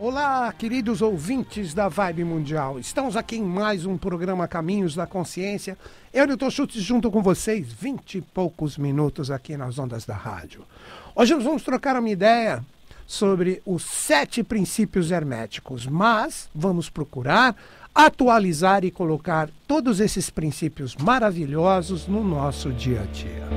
Olá, queridos ouvintes da Vibe Mundial. Estamos aqui em mais um programa Caminhos da Consciência. Eu, Newton Schultz, junto com vocês, vinte e poucos minutos aqui nas ondas da rádio. Hoje nós vamos trocar uma ideia sobre os sete princípios herméticos, mas vamos procurar atualizar e colocar todos esses princípios maravilhosos no nosso dia a dia.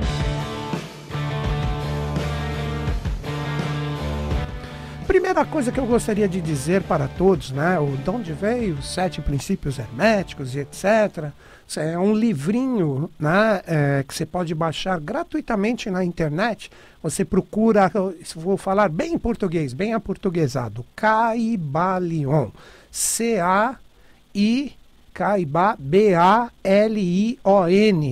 Primeira coisa que eu gostaria de dizer para todos, né? O de onde veio os sete princípios herméticos e etc. É um livrinho né, é, que você pode baixar gratuitamente na internet. Você procura, vou falar bem em português, bem aportuguesado, Caibalion. C-A-I B-A-L-I-O-N.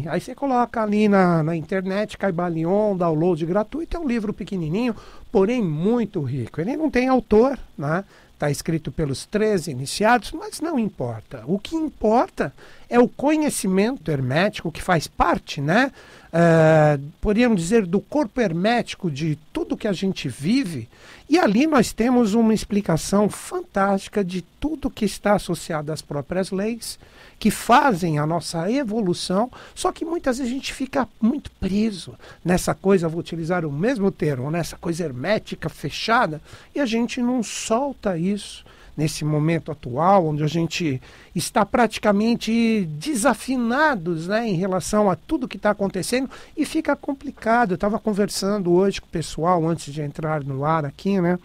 Aí você coloca ali na, na internet, Caibalion, download gratuito. É um livro pequenininho, porém muito rico. Ele não tem autor, né? Está escrito pelos três iniciados, mas não importa. O que importa é o conhecimento hermético que faz parte, né? Uh, podríamos dizer, do corpo hermético de tudo que a gente vive. E ali nós temos uma explicação fantástica de tudo que está associado às próprias leis que fazem a nossa evolução, só que muitas vezes a gente fica muito preso nessa coisa, vou utilizar o mesmo termo, nessa coisa hermética, fechada, e a gente não solta isso nesse momento atual, onde a gente está praticamente desafinados né, em relação a tudo que está acontecendo e fica complicado. Eu estava conversando hoje com o pessoal antes de entrar no ar aqui, né?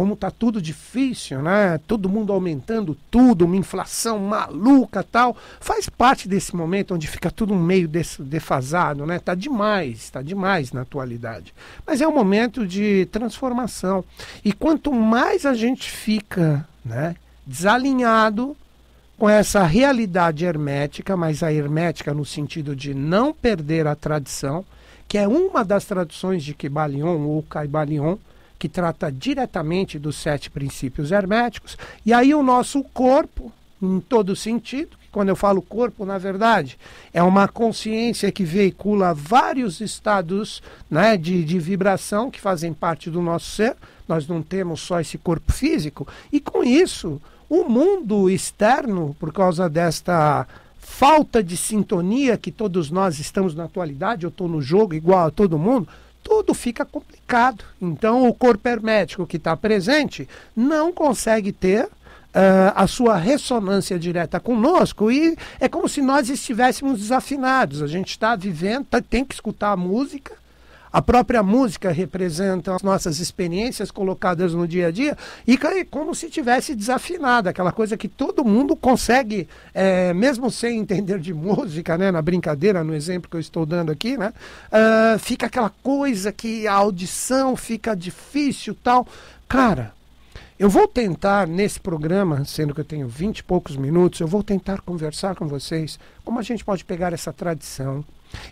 Como está tudo difícil, né? Todo mundo aumentando tudo, uma inflação maluca tal. Faz parte desse momento onde fica tudo meio defasado, né? Tá demais, tá demais na atualidade. Mas é um momento de transformação. E quanto mais a gente fica, né, desalinhado com essa realidade hermética, mas a hermética no sentido de não perder a tradição, que é uma das traduções de Kybalion ou Caibalion, que trata diretamente dos sete princípios herméticos, e aí o nosso corpo, em todo sentido, quando eu falo corpo, na verdade, é uma consciência que veicula vários estados né, de, de vibração que fazem parte do nosso ser. Nós não temos só esse corpo físico, e com isso, o mundo externo, por causa desta falta de sintonia que todos nós estamos na atualidade, eu estou no jogo igual a todo mundo, tudo fica complicado. Então, o corpo hermético que está presente não consegue ter uh, a sua ressonância direta conosco e é como se nós estivéssemos desafinados. A gente está vivendo, tá, tem que escutar a música, a própria música representa as nossas experiências colocadas no dia a dia e como se tivesse desafinada, aquela coisa que todo mundo consegue, é, mesmo sem entender de música, né, na brincadeira, no exemplo que eu estou dando aqui, né, uh, fica aquela coisa que a audição fica difícil tal. Cara, eu vou tentar nesse programa, sendo que eu tenho vinte e poucos minutos, eu vou tentar conversar com vocês como a gente pode pegar essa tradição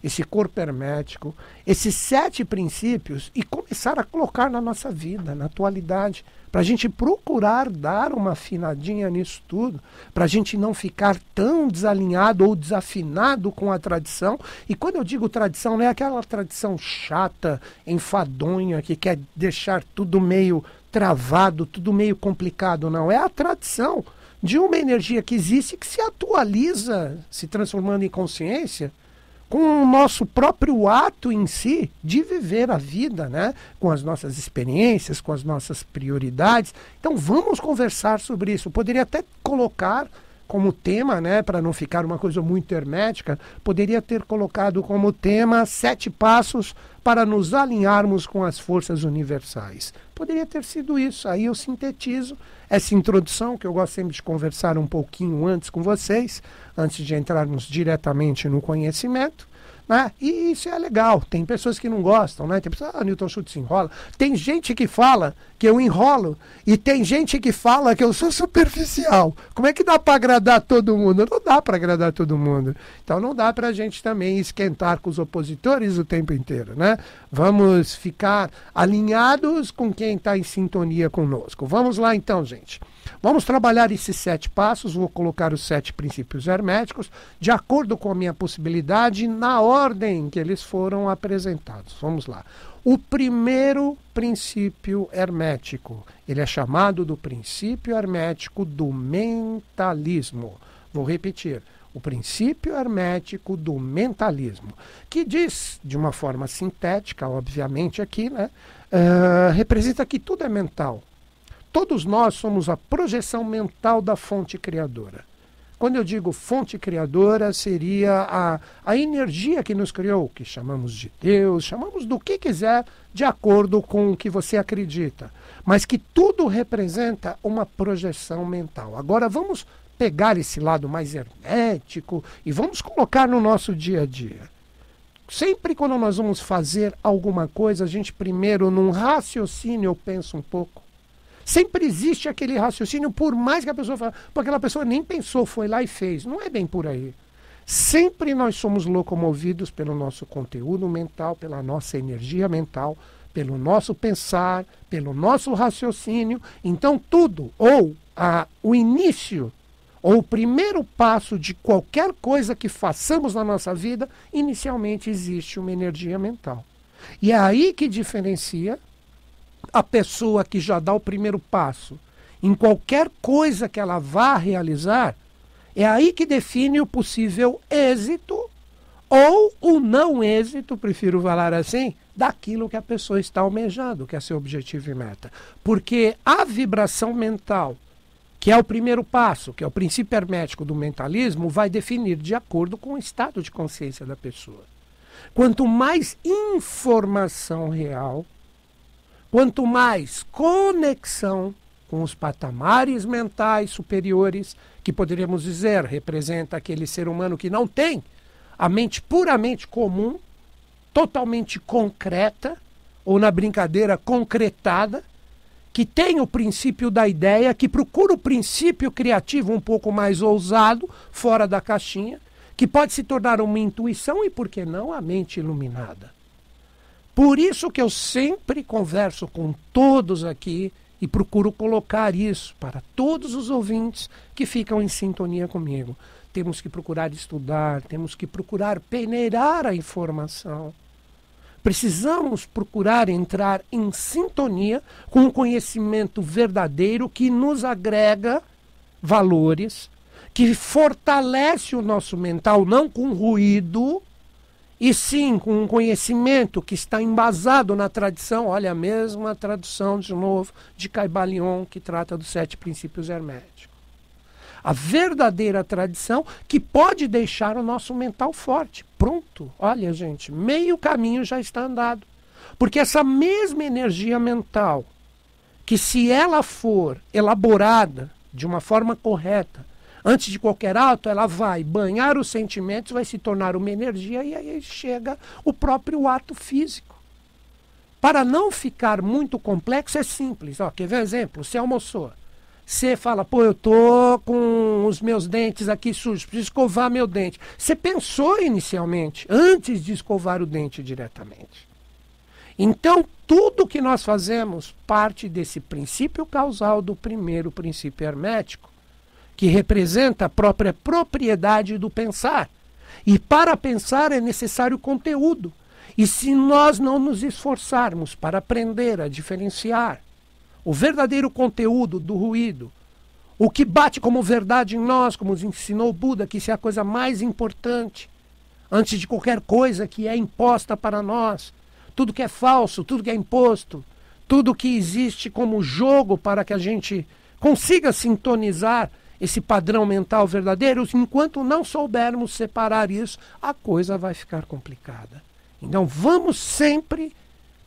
esse corpo hermético, esses sete princípios e começar a colocar na nossa vida, na atualidade, para a gente procurar dar uma afinadinha nisso tudo, para a gente não ficar tão desalinhado ou desafinado com a tradição. E quando eu digo tradição, não é aquela tradição chata, enfadonha, que quer deixar tudo meio travado, tudo meio complicado, não. É a tradição de uma energia que existe que se atualiza, se transformando em consciência com o nosso próprio ato em si de viver a vida, né? com as nossas experiências, com as nossas prioridades. Então vamos conversar sobre isso. Eu poderia até colocar como tema, né, para não ficar uma coisa muito hermética, poderia ter colocado como tema sete passos para nos alinharmos com as forças universais. Poderia ter sido isso. Aí eu sintetizo essa introdução que eu gosto sempre de conversar um pouquinho antes com vocês, antes de entrarmos diretamente no conhecimento. Né? E isso é legal. Tem pessoas que não gostam, né? Tem pessoas, ah, Newton Schultz enrola. Tem gente que fala que eu enrolo e tem gente que fala que eu sou superficial. Como é que dá para agradar todo mundo? Não dá para agradar todo mundo. Então não dá para a gente também esquentar com os opositores o tempo inteiro, né? Vamos ficar alinhados com quem está em sintonia conosco. Vamos lá então, gente. Vamos trabalhar esses sete passos, vou colocar os sete princípios herméticos, de acordo com a minha possibilidade, na ordem que eles foram apresentados. Vamos lá. o primeiro princípio hermético. Ele é chamado do princípio hermético do mentalismo. Vou repetir. O princípio hermético do mentalismo, que diz, de uma forma sintética, obviamente, aqui, né, uh, representa que tudo é mental. Todos nós somos a projeção mental da fonte criadora. Quando eu digo fonte criadora, seria a, a energia que nos criou, que chamamos de Deus, chamamos do que quiser, de acordo com o que você acredita. Mas que tudo representa uma projeção mental. Agora vamos pegar esse lado mais hermético e vamos colocar no nosso dia a dia. Sempre quando nós vamos fazer alguma coisa, a gente primeiro, num raciocínio, eu penso um pouco Sempre existe aquele raciocínio, por mais que a pessoa fale, porque aquela pessoa nem pensou, foi lá e fez. Não é bem por aí. Sempre nós somos locomovidos pelo nosso conteúdo mental, pela nossa energia mental, pelo nosso pensar, pelo nosso raciocínio. Então, tudo, ou a, o início, ou o primeiro passo de qualquer coisa que façamos na nossa vida, inicialmente existe uma energia mental. E é aí que diferencia a pessoa que já dá o primeiro passo em qualquer coisa que ela vá realizar, é aí que define o possível êxito ou o não êxito, prefiro falar assim, daquilo que a pessoa está almejando, que é seu objetivo e meta. Porque a vibração mental, que é o primeiro passo, que é o princípio hermético do mentalismo, vai definir de acordo com o estado de consciência da pessoa. Quanto mais informação real, Quanto mais conexão com os patamares mentais superiores, que poderíamos dizer representa aquele ser humano que não tem a mente puramente comum, totalmente concreta, ou na brincadeira concretada, que tem o princípio da ideia, que procura o princípio criativo um pouco mais ousado, fora da caixinha, que pode se tornar uma intuição e, por que não, a mente iluminada. Por isso que eu sempre converso com todos aqui e procuro colocar isso para todos os ouvintes que ficam em sintonia comigo. Temos que procurar estudar, temos que procurar peneirar a informação. Precisamos procurar entrar em sintonia com o conhecimento verdadeiro que nos agrega valores, que fortalece o nosso mental, não com ruído, e sim com um conhecimento que está embasado na tradição, olha a mesma tradução de novo de Caibalion que trata dos sete princípios herméticos. A verdadeira tradição que pode deixar o nosso mental forte. Pronto, olha gente, meio caminho já está andado. Porque essa mesma energia mental, que se ela for elaborada de uma forma correta, Antes de qualquer ato, ela vai banhar os sentimentos, vai se tornar uma energia e aí chega o próprio ato físico. Para não ficar muito complexo, é simples. Ó, quer ver um exemplo? Você almoçou. Você fala, pô, eu tô com os meus dentes aqui sujos, preciso escovar meu dente. Você pensou inicialmente, antes de escovar o dente diretamente. Então, tudo que nós fazemos parte desse princípio causal do primeiro princípio hermético que representa a própria propriedade do pensar. E para pensar é necessário conteúdo. E se nós não nos esforçarmos para aprender a diferenciar o verdadeiro conteúdo do ruído, o que bate como verdade em nós, como nos ensinou Buda, que isso é a coisa mais importante, antes de qualquer coisa que é imposta para nós, tudo que é falso, tudo que é imposto, tudo que existe como jogo para que a gente consiga sintonizar esse padrão mental verdadeiro, enquanto não soubermos separar isso, a coisa vai ficar complicada. Então vamos sempre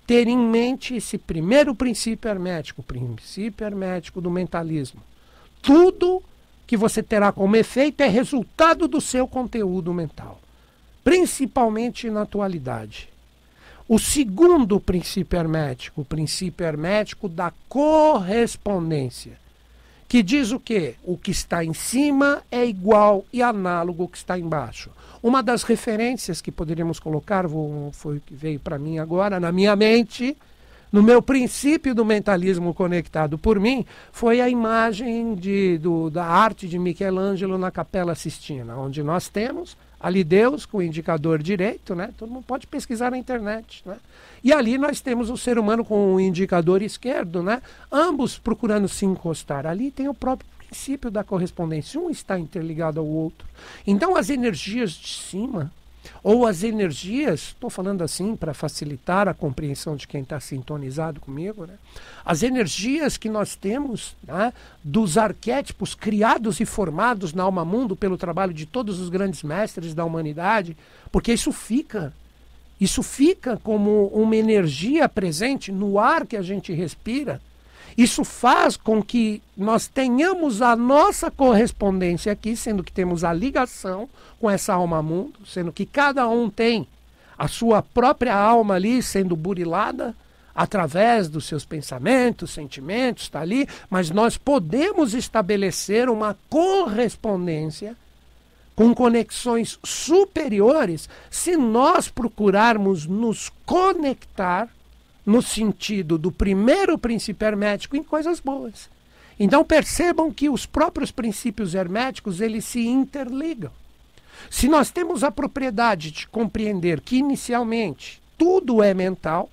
ter em mente esse primeiro princípio hermético, o princípio hermético do mentalismo. Tudo que você terá como efeito é resultado do seu conteúdo mental, principalmente na atualidade. O segundo princípio hermético, o princípio hermético da correspondência que diz o quê? O que está em cima é igual e análogo ao que está embaixo. Uma das referências que poderíamos colocar, vou, foi que veio para mim agora, na minha mente, no meu princípio do mentalismo conectado por mim, foi a imagem de, do, da arte de Michelangelo na Capela Sistina, onde nós temos Ali Deus com o indicador direito, né? Todo mundo pode pesquisar na internet, né? E ali nós temos o ser humano com o indicador esquerdo, né? Ambos procurando se encostar. Ali tem o próprio princípio da correspondência. Um está interligado ao outro. Então as energias de cima ou as energias, estou falando assim para facilitar a compreensão de quem está sintonizado comigo, né? as energias que nós temos né, dos arquétipos criados e formados na alma mundo pelo trabalho de todos os grandes mestres da humanidade, porque isso fica, isso fica como uma energia presente no ar que a gente respira isso faz com que nós tenhamos a nossa correspondência aqui, sendo que temos a ligação com essa alma mundo, sendo que cada um tem a sua própria alma ali sendo burilada através dos seus pensamentos, sentimentos, está ali, mas nós podemos estabelecer uma correspondência com conexões superiores se nós procurarmos nos conectar no sentido do primeiro princípio hermético em coisas boas. Então percebam que os próprios princípios herméticos eles se interligam. Se nós temos a propriedade de compreender que inicialmente tudo é mental,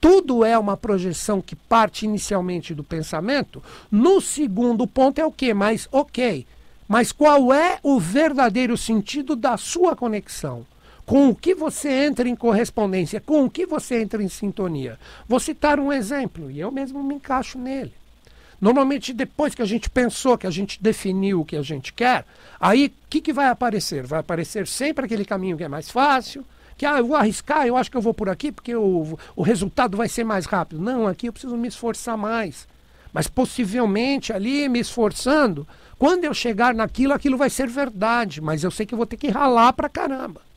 tudo é uma projeção que parte inicialmente do pensamento, no segundo ponto é o que? Mas ok, mas qual é o verdadeiro sentido da sua conexão? Com o que você entra em correspondência, com o que você entra em sintonia. Vou citar um exemplo, e eu mesmo me encaixo nele. Normalmente, depois que a gente pensou, que a gente definiu o que a gente quer, aí o que, que vai aparecer? Vai aparecer sempre aquele caminho que é mais fácil, que ah, eu vou arriscar, eu acho que eu vou por aqui porque o, o resultado vai ser mais rápido. Não, aqui eu preciso me esforçar mais. Mas possivelmente ali me esforçando, quando eu chegar naquilo, aquilo vai ser verdade, mas eu sei que eu vou ter que ralar pra caramba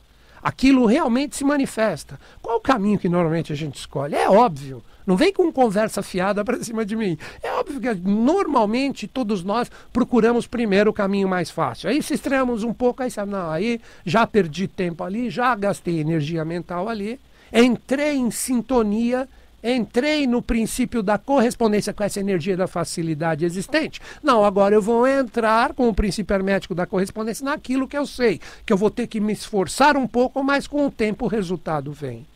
aquilo realmente se manifesta. Qual o caminho que normalmente a gente escolhe? É óbvio. Não vem com conversa fiada para cima de mim. É óbvio que normalmente todos nós procuramos primeiro o caminho mais fácil. Aí se estreamos um pouco, aí sabe, não, aí já perdi tempo ali, já gastei energia mental ali, entrei em sintonia entrei no princípio da correspondência com essa energia da facilidade existente. Não, agora eu vou entrar com o princípio hermético da correspondência naquilo que eu sei, que eu vou ter que me esforçar um pouco, mas com o tempo o resultado vem.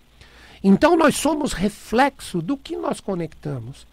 Então nós somos reflexo do que nós conectamos.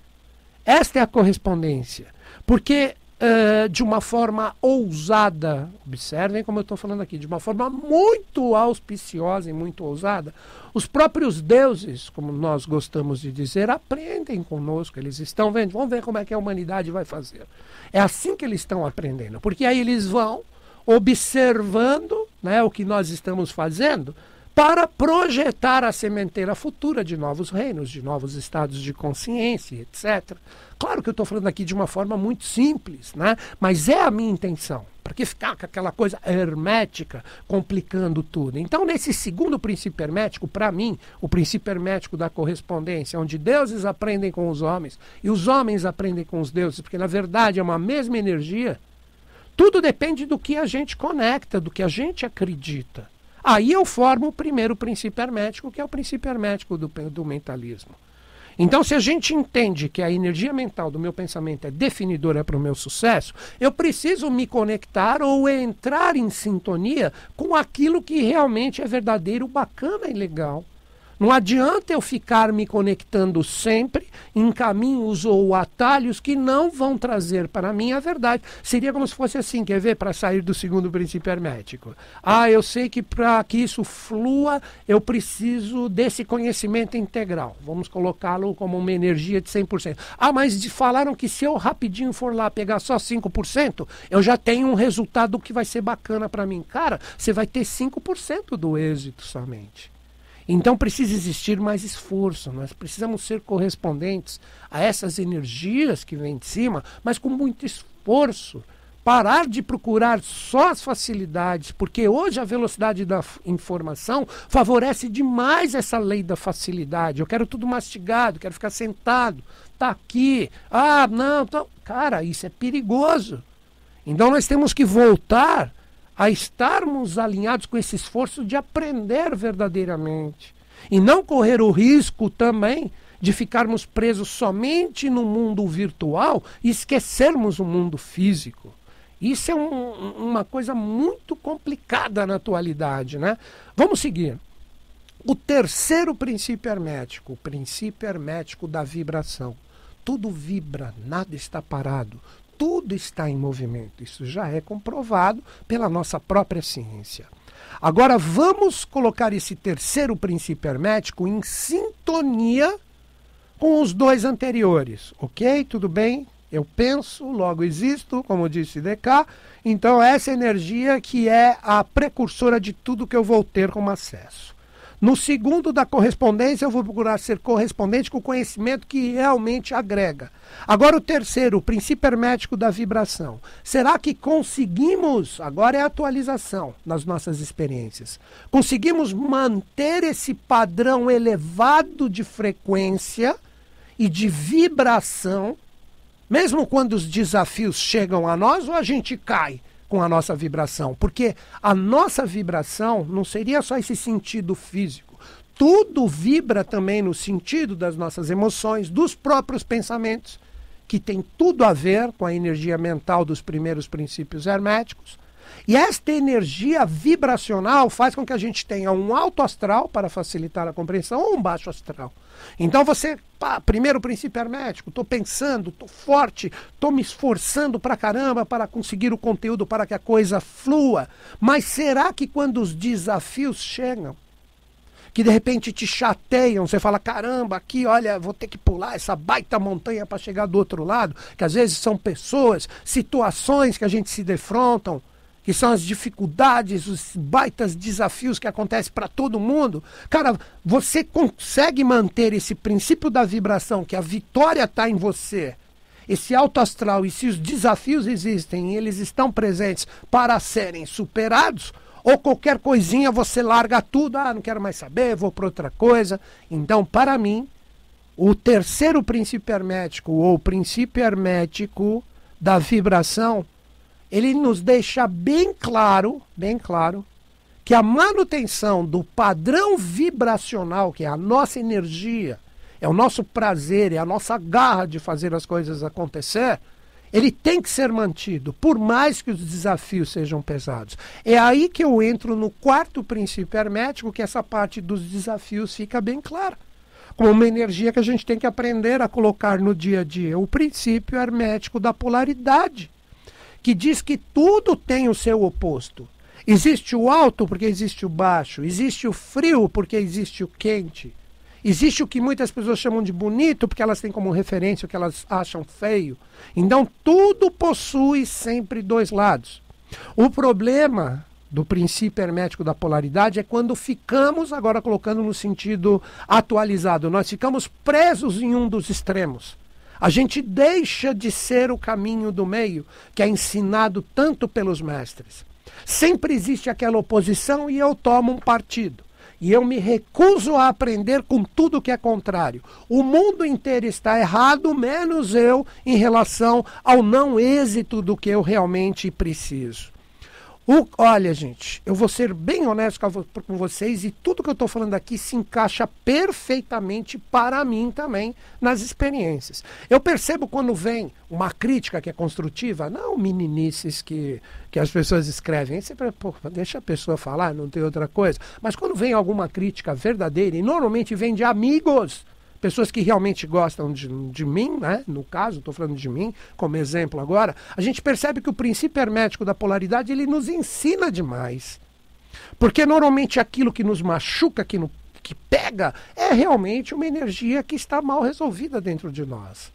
Esta é a correspondência. Porque uh, de uma forma ousada, observem como eu estou falando aqui, de uma forma muito auspiciosa e muito ousada, os próprios deuses, como nós gostamos de dizer, aprendem conosco, eles estão vendo, vamos ver como é que a humanidade vai fazer. É assim que eles estão aprendendo, porque aí eles vão observando né, o que nós estamos fazendo para projetar a sementeira futura de novos reinos, de novos estados de consciência, etc. Claro que eu estou falando aqui de uma forma muito simples, né? mas é a minha intenção. Para que ficar com aquela coisa hermética complicando tudo? Então, nesse segundo princípio hermético, para mim, o princípio hermético da correspondência, onde deuses aprendem com os homens e os homens aprendem com os deuses, porque na verdade é uma mesma energia, tudo depende do que a gente conecta, do que a gente acredita. Aí eu formo o primeiro princípio hermético, que é o princípio hermético do, do mentalismo. Então, se a gente entende que a energia mental do meu pensamento é definidora para o meu sucesso, eu preciso me conectar ou entrar em sintonia com aquilo que realmente é verdadeiro, bacana e legal. Não adianta eu ficar me conectando sempre em caminhos ou atalhos que não vão trazer para mim a verdade. Seria como se fosse assim, quer ver, para sair do segundo princípio hermético. Ah, eu sei que para que isso flua, eu preciso desse conhecimento integral. Vamos colocá-lo como uma energia de 100%. Ah, mas falaram que se eu rapidinho for lá pegar só 5%, eu já tenho um resultado que vai ser bacana para mim. Cara, você vai ter 5% do êxito somente. Então precisa existir mais esforço, nós precisamos ser correspondentes a essas energias que vêm de cima, mas com muito esforço. Parar de procurar só as facilidades, porque hoje a velocidade da informação favorece demais essa lei da facilidade. Eu quero tudo mastigado, quero ficar sentado, tá aqui. Ah, não, tá... cara, isso é perigoso. Então nós temos que voltar a estarmos alinhados com esse esforço de aprender verdadeiramente e não correr o risco também de ficarmos presos somente no mundo virtual e esquecermos o mundo físico. Isso é um, uma coisa muito complicada na atualidade, né? Vamos seguir. O terceiro princípio hermético, o princípio hermético da vibração. Tudo vibra, nada está parado, tudo está em movimento. Isso já é comprovado pela nossa própria ciência. Agora vamos colocar esse terceiro princípio hermético em sintonia com os dois anteriores, ok? Tudo bem? Eu penso, logo existo, como disse Descartes. Então, essa energia que é a precursora de tudo que eu vou ter como acesso. No segundo da correspondência, eu vou procurar ser correspondente com o conhecimento que realmente agrega. Agora, o terceiro, o princípio hermético da vibração. Será que conseguimos, agora é a atualização nas nossas experiências, conseguimos manter esse padrão elevado de frequência e de vibração, mesmo quando os desafios chegam a nós, ou a gente cai? Com a nossa vibração, porque a nossa vibração não seria só esse sentido físico. Tudo vibra também no sentido das nossas emoções, dos próprios pensamentos, que tem tudo a ver com a energia mental dos primeiros princípios herméticos. E esta energia vibracional faz com que a gente tenha um alto astral para facilitar a compreensão ou um baixo astral. Então você, pá, primeiro princípio hermético, estou pensando, estou forte, estou me esforçando para caramba para conseguir o conteúdo para que a coisa flua. Mas será que quando os desafios chegam, que de repente te chateiam, você fala, caramba, aqui, olha, vou ter que pular essa baita montanha para chegar do outro lado, que às vezes são pessoas, situações que a gente se defrontam, que são as dificuldades, os baitas desafios que acontecem para todo mundo, cara, você consegue manter esse princípio da vibração, que a vitória está em você, esse alto astral, e se os desafios existem e eles estão presentes para serem superados, ou qualquer coisinha você larga tudo, ah, não quero mais saber, vou para outra coisa. Então, para mim, o terceiro princípio hermético, ou princípio hermético da vibração, ele nos deixa bem claro, bem claro, que a manutenção do padrão vibracional, que é a nossa energia, é o nosso prazer, é a nossa garra de fazer as coisas acontecer, ele tem que ser mantido, por mais que os desafios sejam pesados. É aí que eu entro no quarto princípio hermético, que essa parte dos desafios fica bem clara. Como uma energia que a gente tem que aprender a colocar no dia a dia. O princípio hermético da polaridade que diz que tudo tem o seu oposto. Existe o alto porque existe o baixo, existe o frio porque existe o quente. Existe o que muitas pessoas chamam de bonito porque elas têm como referência o que elas acham feio. Então tudo possui sempre dois lados. O problema do princípio hermético da polaridade é quando ficamos, agora colocando no sentido atualizado, nós ficamos presos em um dos extremos. A gente deixa de ser o caminho do meio que é ensinado tanto pelos mestres. Sempre existe aquela oposição e eu tomo um partido. E eu me recuso a aprender com tudo que é contrário. O mundo inteiro está errado, menos eu, em relação ao não êxito do que eu realmente preciso. O, olha, gente, eu vou ser bem honesto com vocês e tudo que eu estou falando aqui se encaixa perfeitamente para mim também nas experiências. Eu percebo quando vem uma crítica que é construtiva, não meninices que, que as pessoas escrevem, sempre, pô, deixa a pessoa falar, não tem outra coisa. Mas quando vem alguma crítica verdadeira, e normalmente vem de amigos, pessoas que realmente gostam de, de mim, né? no caso, estou falando de mim como exemplo agora, a gente percebe que o princípio hermético da polaridade ele nos ensina demais. Porque normalmente aquilo que nos machuca, que, no, que pega, é realmente uma energia que está mal resolvida dentro de nós.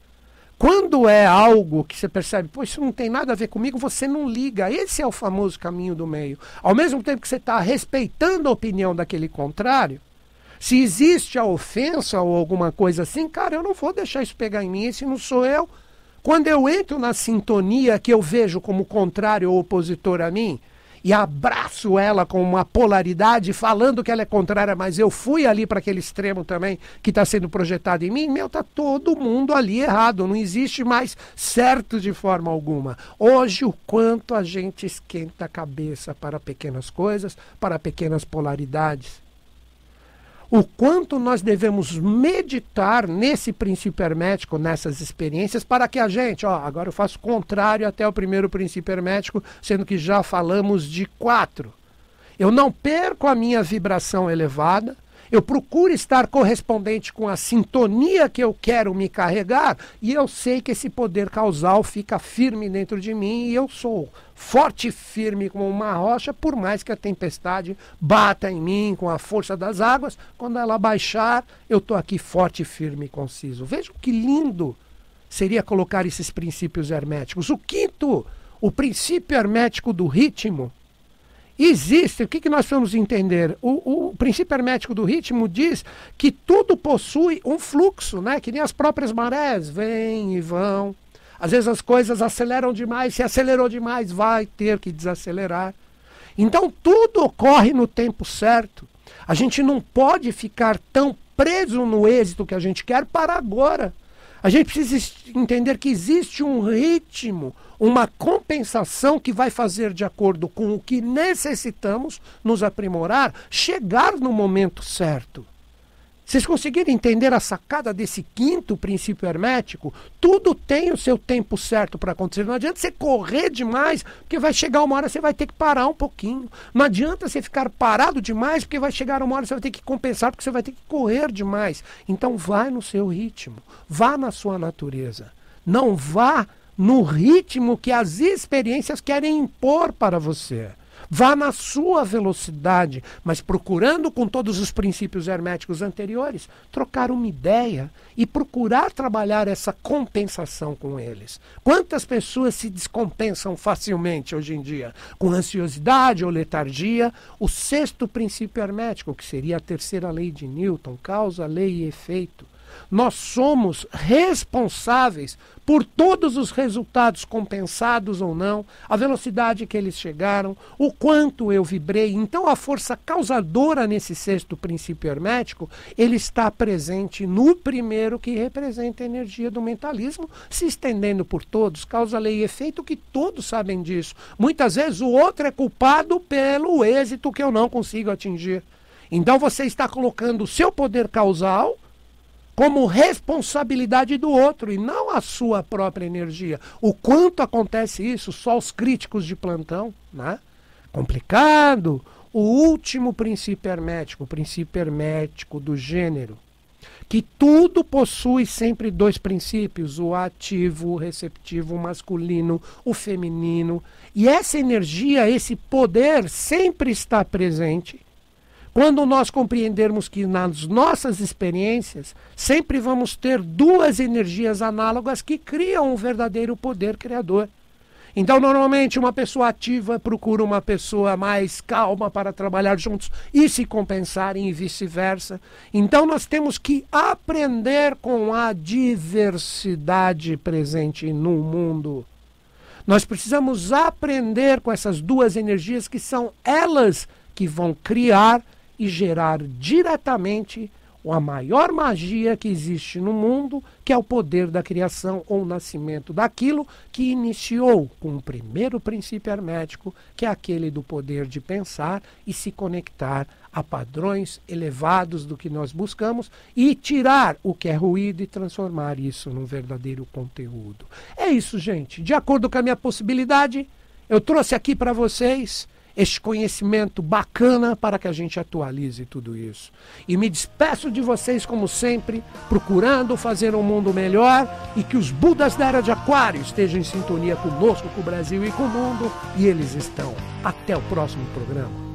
Quando é algo que você percebe, pô, isso não tem nada a ver comigo, você não liga. Esse é o famoso caminho do meio. Ao mesmo tempo que você está respeitando a opinião daquele contrário, se existe a ofensa ou alguma coisa assim, cara, eu não vou deixar isso pegar em mim, esse não sou eu. Quando eu entro na sintonia que eu vejo como contrário ou opositor a mim, e abraço ela com uma polaridade, falando que ela é contrária, mas eu fui ali para aquele extremo também que está sendo projetado em mim, meu, tá todo mundo ali errado, não existe mais certo de forma alguma. Hoje, o quanto a gente esquenta a cabeça para pequenas coisas, para pequenas polaridades o quanto nós devemos meditar nesse princípio hermético, nessas experiências, para que a gente, ó, agora eu faço contrário até o primeiro princípio hermético, sendo que já falamos de quatro. Eu não perco a minha vibração elevada, eu procuro estar correspondente com a sintonia que eu quero me carregar e eu sei que esse poder causal fica firme dentro de mim e eu sou forte e firme como uma rocha, por mais que a tempestade bata em mim com a força das águas, quando ela baixar, eu estou aqui forte, firme e conciso. Vejam que lindo seria colocar esses princípios herméticos. O quinto, o princípio hermético do ritmo Existe, o que, que nós vamos entender? O, o princípio hermético do ritmo diz que tudo possui um fluxo, né? que nem as próprias marés vêm e vão. Às vezes as coisas aceleram demais, se acelerou demais, vai ter que desacelerar. Então tudo ocorre no tempo certo. A gente não pode ficar tão preso no êxito que a gente quer para agora. A gente precisa entender que existe um ritmo, uma compensação que vai fazer, de acordo com o que necessitamos nos aprimorar, chegar no momento certo. Vocês conseguiram entender a sacada desse quinto princípio hermético? Tudo tem o seu tempo certo para acontecer. Não adianta você correr demais, porque vai chegar uma hora você vai ter que parar um pouquinho. Não adianta você ficar parado demais, porque vai chegar uma hora você vai ter que compensar, porque você vai ter que correr demais. Então vai no seu ritmo, vá na sua natureza. Não vá no ritmo que as experiências querem impor para você. Vá na sua velocidade, mas procurando com todos os princípios herméticos anteriores, trocar uma ideia e procurar trabalhar essa compensação com eles. Quantas pessoas se descompensam facilmente hoje em dia? Com ansiosidade ou letargia? O sexto princípio hermético, que seria a terceira lei de Newton, causa, lei e efeito nós somos responsáveis por todos os resultados compensados ou não, a velocidade que eles chegaram, o quanto eu vibrei. Então a força causadora nesse sexto princípio hermético, ele está presente no primeiro que representa a energia do mentalismo, se estendendo por todos, causa lei e efeito que todos sabem disso. Muitas vezes o outro é culpado pelo êxito que eu não consigo atingir. Então você está colocando o seu poder causal como responsabilidade do outro e não a sua própria energia. O quanto acontece isso, só os críticos de plantão, né? Complicado. O último princípio hermético, o princípio hermético do gênero, que tudo possui sempre dois princípios, o ativo, o receptivo, o masculino, o feminino. E essa energia, esse poder sempre está presente quando nós compreendermos que nas nossas experiências sempre vamos ter duas energias análogas que criam um verdadeiro poder criador. Então, normalmente, uma pessoa ativa procura uma pessoa mais calma para trabalhar juntos e se compensarem e vice-versa. Então, nós temos que aprender com a diversidade presente no mundo. Nós precisamos aprender com essas duas energias que são elas que vão criar e gerar diretamente a maior magia que existe no mundo, que é o poder da criação ou nascimento daquilo que iniciou com o primeiro princípio hermético, que é aquele do poder de pensar e se conectar a padrões elevados do que nós buscamos e tirar o que é ruído e transformar isso num verdadeiro conteúdo. É isso, gente. De acordo com a minha possibilidade, eu trouxe aqui para vocês este conhecimento bacana para que a gente atualize tudo isso. E me despeço de vocês, como sempre, procurando fazer um mundo melhor e que os Budas da Era de Aquário estejam em sintonia conosco, com o Brasil e com o mundo, e eles estão. Até o próximo programa.